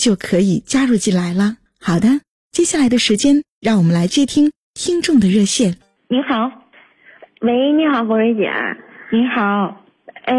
就可以加入进来了。好的，接下来的时间，让我们来接听听众的热线。你好，喂，你好，红瑞姐。你好，哎，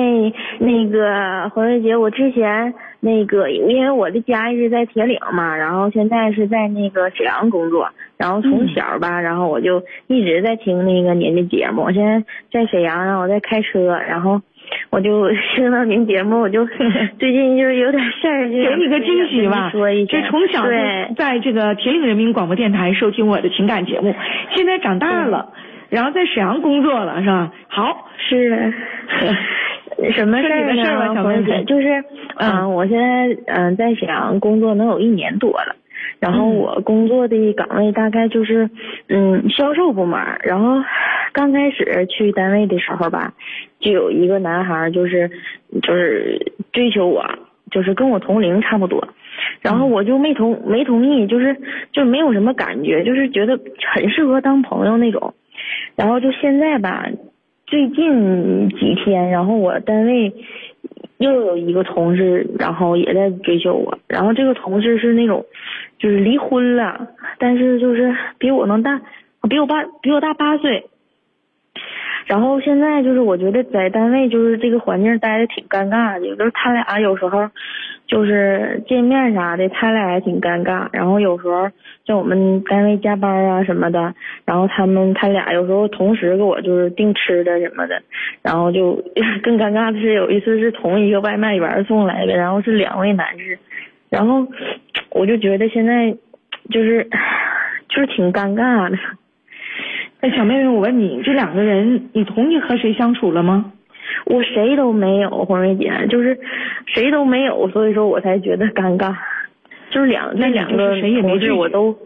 那个红瑞姐，我之前那个因为我的家一直在铁岭嘛，然后现在是在那个沈阳工作，然后从小吧，然后我就一直在听那个您的节目。我现在在沈阳，然后我在开车，然后。我就 听到您节目，我就 最近就是有点事儿，给你个惊喜吧。说一这从小就在这个铁岭人民广播电台收听我的情感节目，现在长大了，然后在沈阳工作了，是吧？好，是 什么事儿呢？小妹姐，就是嗯，我现在嗯在沈阳工作能有一年多了。然后我工作的岗位大概就是，嗯，销售部门。然后刚开始去单位的时候吧，就有一个男孩，就是就是追求我，就是跟我同龄差不多。然后我就没同没同意，就是就没有什么感觉，就是觉得很适合当朋友那种。然后就现在吧，最近几天，然后我单位。又有一个同事，然后也在追求我。然后这个同事是那种，就是离婚了，但是就是比我能大，比我爸比我大八岁。然后现在就是我觉得在单位就是这个环境待的挺尴尬的，就是他俩有时候。就是见面啥的，他俩还挺尴尬。然后有时候像我们单位加班啊什么的，然后他们他俩有时候同时给我就是订吃的什么的，然后就 更尴尬的是有一次是同一个外卖员送来的，然后是两位男士，然后我就觉得现在就是就是挺尴尬的。哎，小妹妹，我问你，这两个人你同意和谁相处了吗？我谁都没有，黄瑞姐，就是谁都没有，所以说我才觉得尴尬。就是两那两个同事我都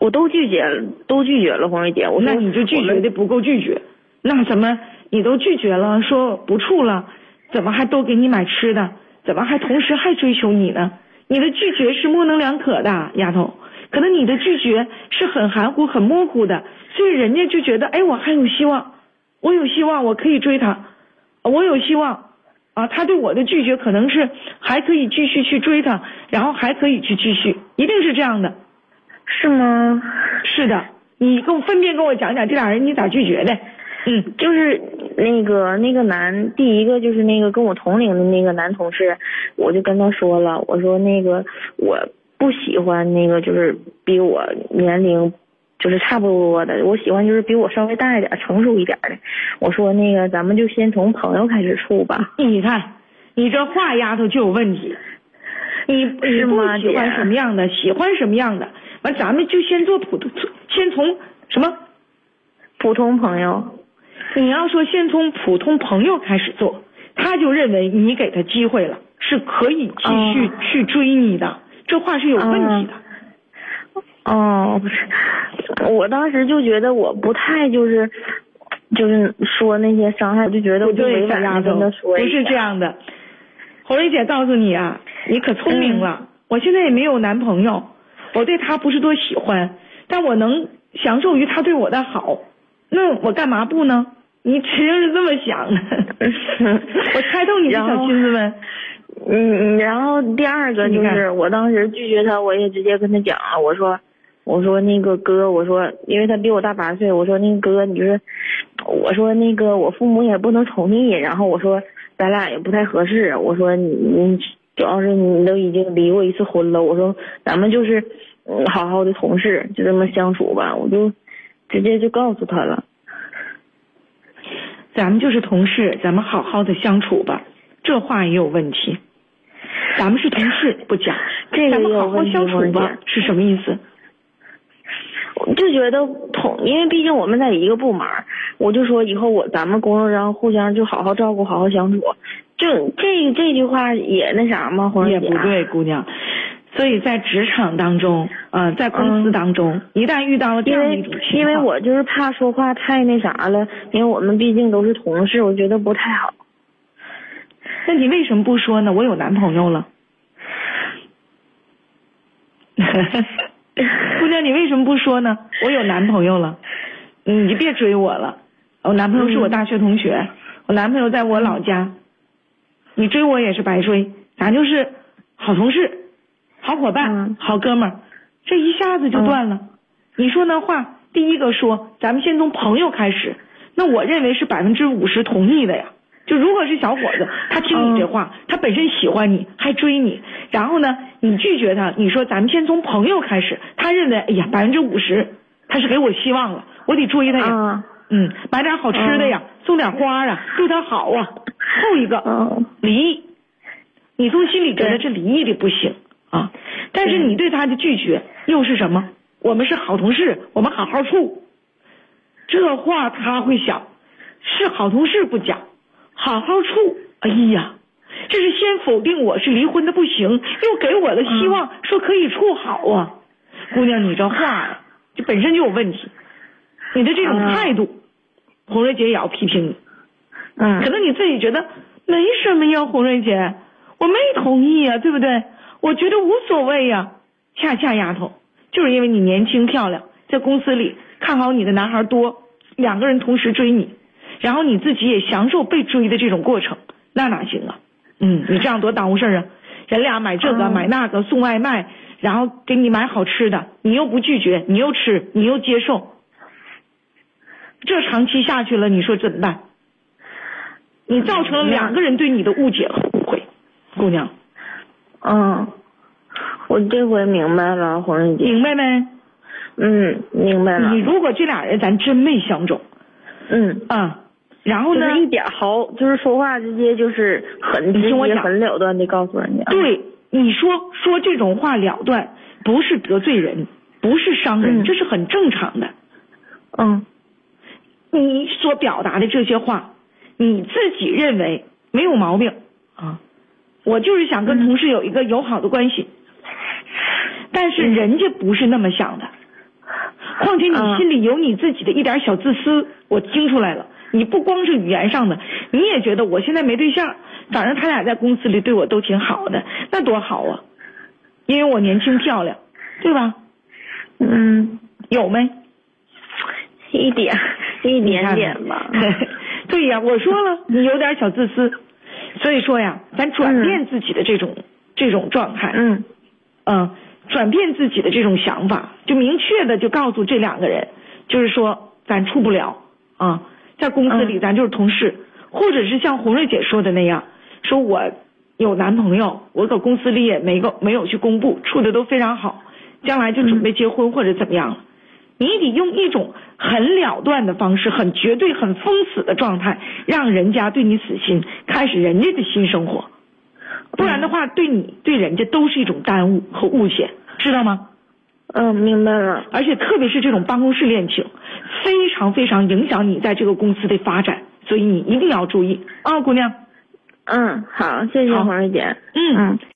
我都拒绝了，都拒绝了，黄瑞姐。我那你就拒绝的不够拒绝，那怎么你都拒绝了，说不处了，怎么还都给你买吃的？怎么还同时还追求你呢？你的拒绝是模棱两可的，丫头。可能你的拒绝是很含糊、很模糊的，所以人家就觉得，哎，我还有希望，我有希望，我可以追他。我有希望，啊，他对我的拒绝可能是还可以继续去追他，然后还可以去继续，一定是这样的，是吗？是的，你跟我分别跟我讲讲这俩人你咋拒绝的？嗯，就是那个那个男，第一个就是那个跟我同龄的那个男同事，我就跟他说了，我说那个我不喜欢那个就是比我年龄。就是差不多的，我喜欢就是比我稍微大一点、成熟一点的。我说那个，咱们就先从朋友开始处吧。你看，你这话丫头就有问题。你你不喜欢什么样的？喜欢什么样的？完，咱们就先做普通，先从什么？普通朋友。你要说先从普通朋友开始做，他就认为你给他机会了，是可以继续去追你的。这话是有问题的。哦，不是，我当时就觉得我不太就是，就是说那些伤害，我就觉得我就没法跟他说。不是这样的，红瑞姐告诉你啊，你可聪明了。我现在也没有男朋友，我对他不是多喜欢，但我能享受于他对我的好，那我干嘛不呢？你肯定是这么想的。我猜透你的小心思呗。嗯，然后第二个就是我当时拒绝他，我也直接跟他讲了，我说。我说那个哥，我说因为他比我大八岁，我说那个哥，你就是，我说那个我父母也不能同意，然后我说咱俩也不太合适，我说你你主要是你都已经离过一次婚了，我说咱们就是嗯好好的同事，就这么相处吧，我就直接就告诉他了。咱们就是同事，咱们好好的相处吧。这话也有问题。咱们是同事不讲，这个咱们好好相处吧，是什么意思？我就觉得同，因为毕竟我们在一个部门儿，我就说以后我咱们工作上互相就好好照顾，好好相处。就这这句话也那啥吗？黄姐也不对，姑娘。所以在职场当中，呃，在公司嗯当中，一旦遇到了这因为样的一种情况，因为我就是怕说话太那啥了，因为我们毕竟都是同事，我觉得不太好。那你为什么不说呢？我有男朋友了。姑娘，你为什么不说呢？我有男朋友了，你就别追我了。我男朋友是我大学同学，我男朋友在我老家，你追我也是白追，咱就是好同事、好伙伴、嗯。好哥们儿，这一下子就断了。你说那话，第一个说，咱们先从朋友开始，那我认为是百分之五十同意的呀。就如果是小伙子，他听你这话，他本身喜欢你，还追你，然后呢，你拒绝他，你说咱们先从朋友开始，他认为，哎呀，百分之五十，他是给我希望了，我得追他呀，啊，嗯，买点好吃的呀，送点花啊，对他好啊。后一个，嗯。离异，你从心里觉得这离异的不行啊，但是你对他的拒绝又是什么？我们是好同事，我们好好处。这话他会想，是好同事不讲，好好处。哎呀，这是先否定我是离婚的不行，又给我的希望，说可以处好啊。姑娘，你这话呀，就本身就有问题，你的这种嗯态度，红瑞姐也要批评你。嗯可能你自己觉得没什么呀，红瑞姐，我没同意呀，对不对？我觉得无所谓呀。恰恰丫头，就是因为你年轻漂亮，在公司里看好你的男孩多，两个人同时追你，然后你自己也享受被追的这种过程，那哪行啊？嗯，你这样多耽误事儿啊！人俩买这个、嗯买那个，送外卖，然后给你买好吃的，你又不拒绝，你又吃，你又接受，这长期下去了，你说怎么办？你造成了两个人对你的误解和误会，姑娘，嗯，我这回明白了，红人姐。明白没？嗯，明白了你。如果这俩人咱真没相中嗯，啊，然后呢就是，一点毫，就是说话直接就是很直接、很了断的告诉人家。对你说说这种话了断，不是得罪人，不是伤人，嗯这是很正常的。嗯你所表达的这些话，你自己认为没有毛病啊。我就是想跟嗯同事有一个友好的关系，但是人家不是那么想的。况且你嗯心里有你自己的一点小自私，我听出来了。你不光是语言上的，你也觉得我现在没对象，反正他俩在公司里对我都挺好的，那多好啊！因为我年轻漂亮，对吧？嗯，有没？一点一点点吧。对呀，我说了，你有点小自私，所以说呀，咱转变自己的这种、这种状态，嗯。嗯，转变自己的这种想法，就明确的就告诉这两个人，就是说咱处不了啊，在公司里嗯。咱就是同事，或者是像红瑞姐说的那样，说我有男朋友，我搁公司里也没个没有去公布，处的都非常好，将来就准备结婚或者怎么样了。你得用一种很了断的方式，很绝对、很封死的状态，让人家对你死心，开始人家的新生活。不然的话，对你对人家都是一种耽误和误解，知道吗？嗯，明白了。而且特别是这种办公室恋情，非常非常影响你在这个公司的发展，所以你一定要注意啊，姑娘。嗯，好，谢谢好黄瑞姐。嗯嗯。